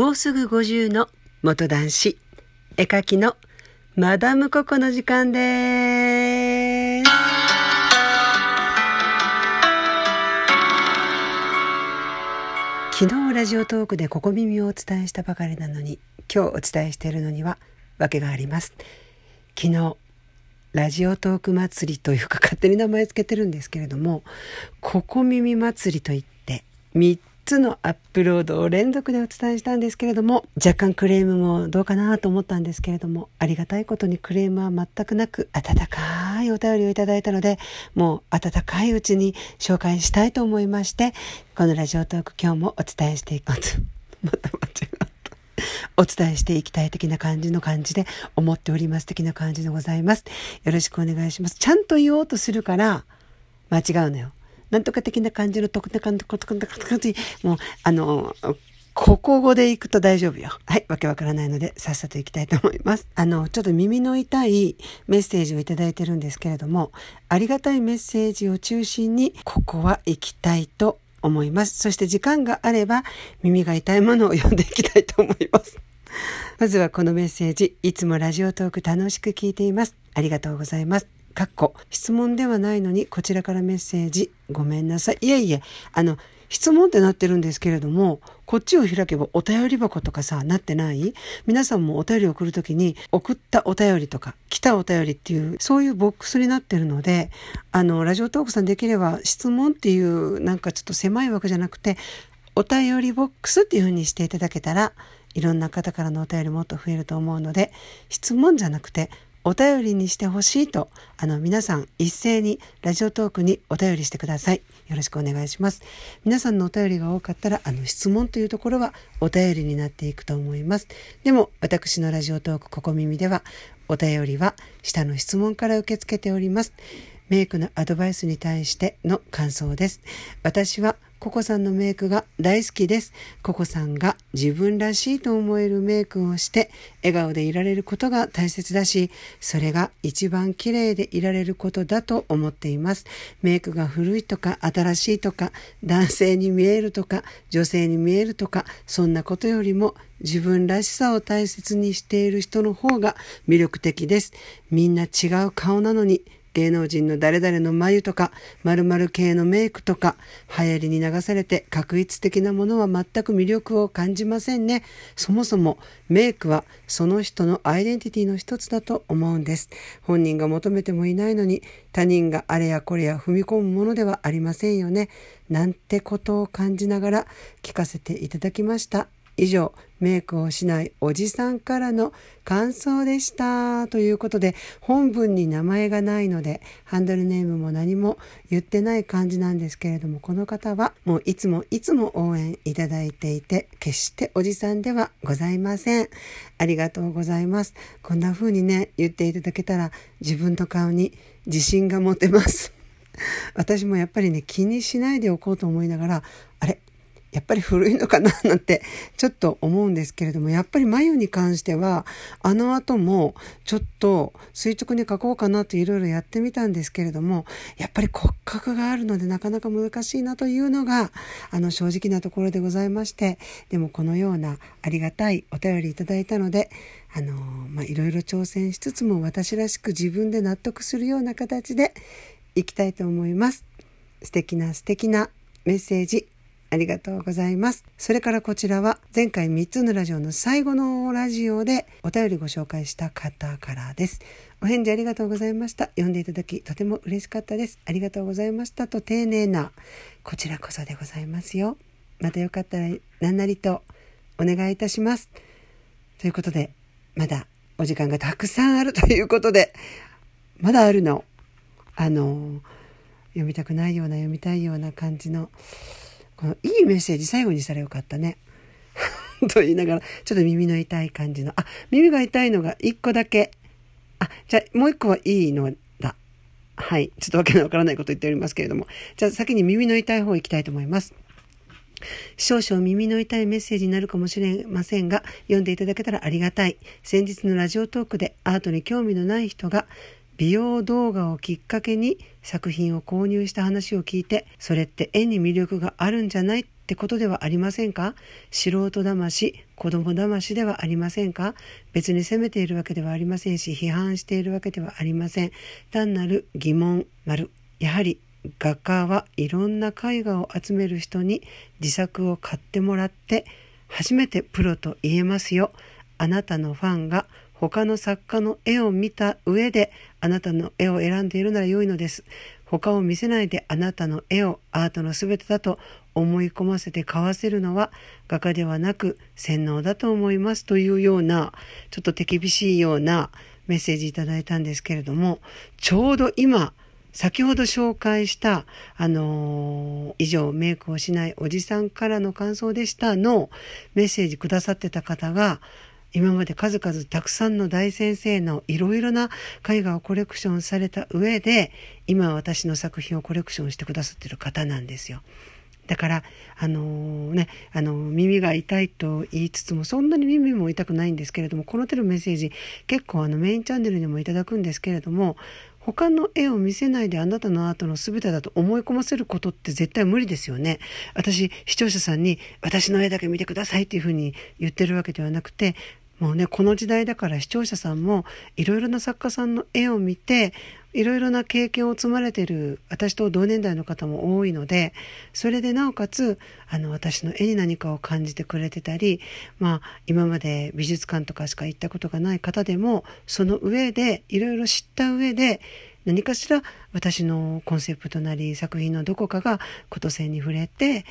もうすぐ50の元男子、絵描きのマダムココの時間です。昨日ラジオトークでここ耳をお伝えしたばかりなのに今日お伝えしているのには訳があります昨日ラジオトーク祭りというか勝手に名前つけてるんですけれどもここ耳祭りといって3つのアップロードを連続でお伝えしたんですけれども若干クレームもどうかなと思ったんですけれどもありがたいことにクレームは全くなく温かいお便りをいただいたのでもう温かいうちに紹介したいと思いましてこのラジオトーク今日もお伝えしていきますまた間違った。お伝えしていきたい的な感じの感じで思っております的な感じでございます。よろしくお願いします。ちゃんと言おうとするから間違うのよ。なんとか的な感じの特な感じ、もう、あの、ここ語で行くと大丈夫よ。はい、わけわからないので、さっさと行きたいと思います。あの、ちょっと耳の痛いメッセージをいただいてるんですけれども、ありがたいメッセージを中心に、ここは行きたいと思います。そして時間があれば、耳が痛いものを読んでいきたいと思います。まずはこのメッセージ、いつもラジオトーク楽しく聞いています。ありがとうございます。かっこ質問ではないのにこちらからメッセージ。ごめんなさい。いえいえ、あの、質問ってなってるんですけれども、こっちを開けばお便り箱とかさ、なってない？皆さんもお便りを送るときに、送ったお便りとか、来たお便りっていう、そういうボックスになってるので、あの、ラジオトークさんできれば質問っていう、なんかちょっと狭い枠じゃなくて、お便りボックスっていう風にしていただけたら、いろんな方からのお便りもっと増えると思うので、質問じゃなくて、お便りにしてほしいと、あの、皆さん一斉にラジオトークにお便りしてください。よろしくお願いします。皆さんのお便りが多かったら、あの、質問というところはお便りになっていくと思います。でも、私のラジオトークここ耳では、お便りは下の質問から受け付けております。メイクのアドバイスに対しての感想です。私はココさんのメイクが大好きです。ココさんが自分らしいと思えるメイクをして笑顔でいられることが大切だし、それが一番綺麗でいられることだと思っています。メイクが古いとか新しいとか男性に見えるとか女性に見えるとかそんなことよりも自分らしさを大切にしている人の方が魅力的です。みんな違う顔なのに芸能人の誰々の眉とか、〇〇系のメイクとか、流行りに流されて確一的なものは全く魅力を感じませんね。そもそもメイクはその人のアイデンティティの一つだと思うんです。本人が求めてもいないのに、他人があれやこれや踏み込むものではありませんよね。なんてことを感じながら聞かせていただきました。以上、メイクをしないおじさんからの感想でした。ということで、本文に名前がないので、ハンドルネームも何も言ってない感じなんですけれども、この方はもういつもいつも応援いただいていて、決しておじさんではございません。ありがとうございます。こんな風にね、言っていただけたら、自分の顔に自信が持てます。私もやっぱりね、気にしないでおこうと思いながら、あれ？やっぱり古いのかななんてちょっと思うんですけれども、やっぱり眉に関しては、あの後もちょっと垂直に描こうかなといろいろやってみたんですけれども、やっぱり骨格があるのでなかなか難しいなというのが、あの正直なところでございまして、でもこのようなありがたいお便りいただいたので、あの、まあ、いろいろ挑戦しつつも私らしく自分で納得するような形でいきたいと思います。素敵な素敵なメッセージありがとうございます。それからこちらは前回3つのラジオの最後のラジオでお便りご紹介した方からです。お返事ありがとうございました。読んでいただきとても嬉しかったです。ありがとうございましたと丁寧なこちらこそでございますよ。またよかったら何なりとお願いいたします。ということで、まだお時間がたくさんあるということで、まだあるの。あの、読みたくないような読みたいような感じのこのいいメッセージ最後にしたらよかったね。と言いながら、ちょっと耳の痛い感じの。あ、耳が痛いのが一個だけ。あ、じゃあもう一個はいいのだ。はい。ちょっとわけのわからないこと言っておりますけれども。じゃあ先に耳の痛い方行きたいと思います。少々耳の痛いメッセージになるかもしれませんが、読んでいただけたらありがたい。先日のラジオトークでアートに興味のない人が美容動画をきっかけに作品を購入した話を聞いて、それって絵に魅力があるんじゃないってことではありませんか？素人魂、子供魂ではありませんか？別に責めているわけではありませんし、批判しているわけではありません。単なる疑問、丸。やはり画家はいろんな絵画を集める人に自作を買ってもらって初めてプロと言えますよ。あなたのファンが他の作家の絵を見た上であなたの絵を選んでいるなら良いのです。他を見せないであなたの絵をアートの全てだと思い込ませて買わせるのは画家ではなく洗脳だと思いますというようなちょっと手厳しいようなメッセージいただいたんですけれどもちょうど今先ほど紹介した、あのー、以上メイクをしないおじさんからの感想でしたのメッセージくださってた方が、今まで数々たくさんの大先生のいろいろな絵画をコレクションされた上で、今私の作品をコレクションしてくださってる方なんですよ。だから、あのー、ね、あの、耳が痛いと言いつつも、そんなに耳も痛くないんですけれども、この手のメッセージ、結構あのメインチャンネルにもいただくんですけれども、他の絵を見せないであなたのアートの全てだと思い込ませることって絶対無理ですよね。私、視聴者さんに私の絵だけ見てくださいっていうふうに言ってるわけではなくて、もうね、この時代だから視聴者さんもいろいろな作家さんの絵を見て、いろいろな経験を積まれてる私と同年代の方も多いので、それでなおかつ、あの、私の絵に何かを感じてくれてたり、まあ、今まで美術館とかしか行ったことがない方でも、その上で、いろいろ知った上で、何かしら私のコンセプトなり作品のどこかが琴線に触れて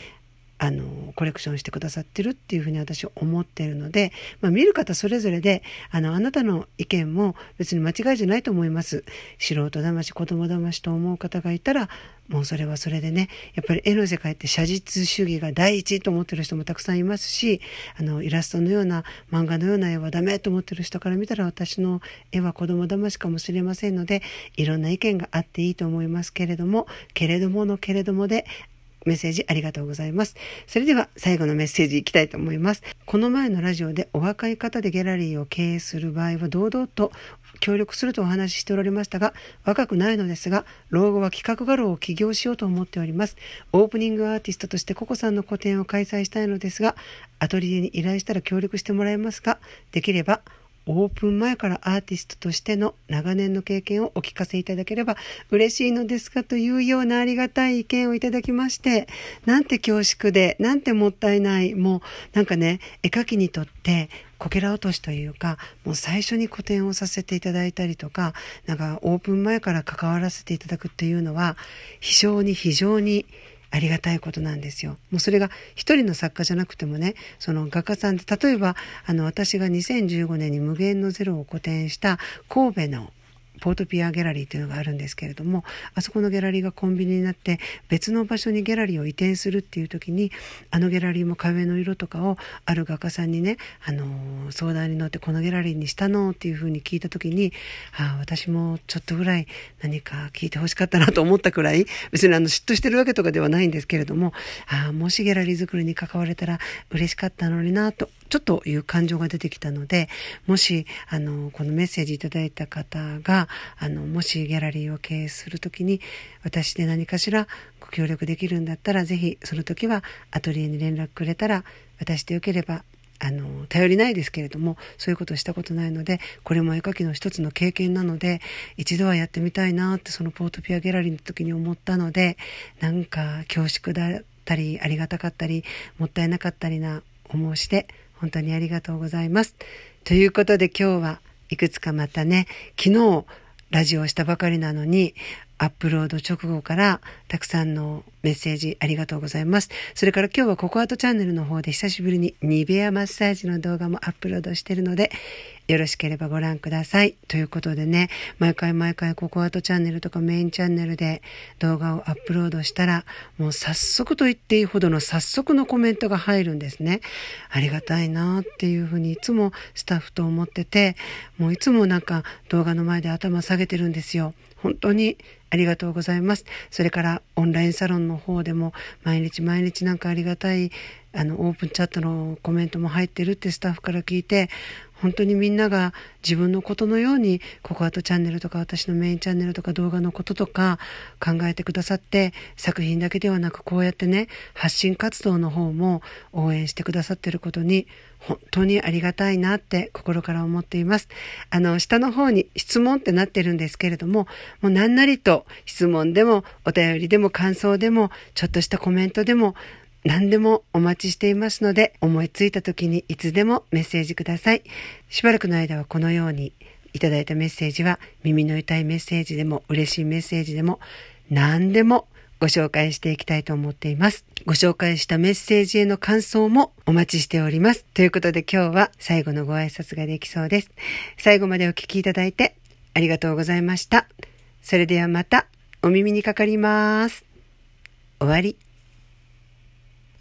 あの、コレクションしてくださってるっていうふうに私は思っているので、まあ見る方それぞれで、あの、あなたの意見も別に間違いじゃないと思います。素人魂、子供魂と思う方がいたら、もうそれはそれでね、やっぱり絵の世界って写実主義が第一と思ってる人もたくさんいますし、あの、イラストのような漫画のような絵はダメと思ってる人から見たら私の絵は子供魂かもしれませんので、いろんな意見があっていいと思いますけれども、けれどものけれどもで、メッセージありがとうございます。それでは最後のメッセージいきたいと思います。この前のラジオでお若い方でギャラリーを経営する場合は堂々と協力するとお話ししておられましたが、若くないのですが、老後は企画画廊を起業しようと思っております。オープニングアーティストとしてココさんの個展を開催したいのですが、アトリエに依頼したら協力してもらえますが、できればオープン前からアーティストとしての長年の経験をお聞かせいただければ嬉しいのですかというようなありがたい意見をいただきまして、なんて恐縮で、なんてもったいない、もうなんかね、絵描きにとってこけら落としというか、もう最初に個展をさせていただいたりとか、なんかオープン前から関わらせていただくっていうのは、非常に非常にありがたいことなんですよ。もうそれが一人の作家じゃなくてもね、その画家さんで、例えば、あの、私が2015年に無限のゼロを個展した神戸のポートピアギャラリーというのがあるんですけれどもあそこのギャラリーがコンビニになって別の場所にギャラリーを移転するっていう時にあのギャラリーも壁の色とかをある画家さんにね、あのー、相談に乗ってこのギャラリーにしたのっていうふうに聞いた時にああ私もちょっとぐらい何か聞いてほしかったなと思ったくらい別にあの嫉妬してるわけとかではないんですけれどもああもしギャラリー作りに関われたら嬉しかったのになとちょっという感情が出てきたので、もし、あの、このメッセージいただいた方が、あの、もしギャラリーを経営するときに、私で何かしらご協力できるんだったら、ぜひ、その時はアトリエに連絡くれたら、私でよければ、あの、頼りないですけれども、そういうことをしたことないので、これも絵描きの一つの経験なので、一度はやってみたいなって、そのポートピアギャラリーの時に思ったので、なんか恐縮だったり、ありがたかったり、もったいなかったりな思うして、本当にありがとうございます。ということで今日はいくつかまたね、昨日ラジオをしたばかりなのに、アップロード直後からたくさんのメッセージありがとうございます。それから今日はココアートチャンネルの方で久しぶりにニベアマッサージの動画もアップロードしてるので、よろしければご覧ください。ということでね、毎回毎回ココアートチャンネルとかメインチャンネルで動画をアップロードしたら、もう早速と言っていいほどの早速のコメントが入るんですね。ありがたいなっていうふうにいつもスタッフと思ってて、もういつもなんか動画の前で頭下げてるんですよ。本当にありがとうございます。それからオンラインサロンの方でも毎日毎日なんかありがたいあのオープンチャットのコメントも入ってるってスタッフから聞いて本当にみんなが自分のことのようにココアトチャンネルとか私のメインチャンネルとか動画のこととか考えてくださって作品だけではなくこうやってね発信活動の方も応援してくださってることに本当にありがたいなって心から思っています。あの下の方に質問ってなってるんですけれどももう何なりと質問でもお便りでも感想でもちょっとしたコメントでも何でもお待ちしていますので、思いついた時にいつでもメッセージください。しばらくの間はこのようにいただいたメッセージは耳の痛いメッセージでも嬉しいメッセージでも何でもご紹介していきたいと思っています。ご紹介したメッセージへの感想もお待ちしております。ということで今日は最後のご挨拶ができそうです。最後までお聴きいただいてありがとうございました。それではまたお耳にかかります。終わり。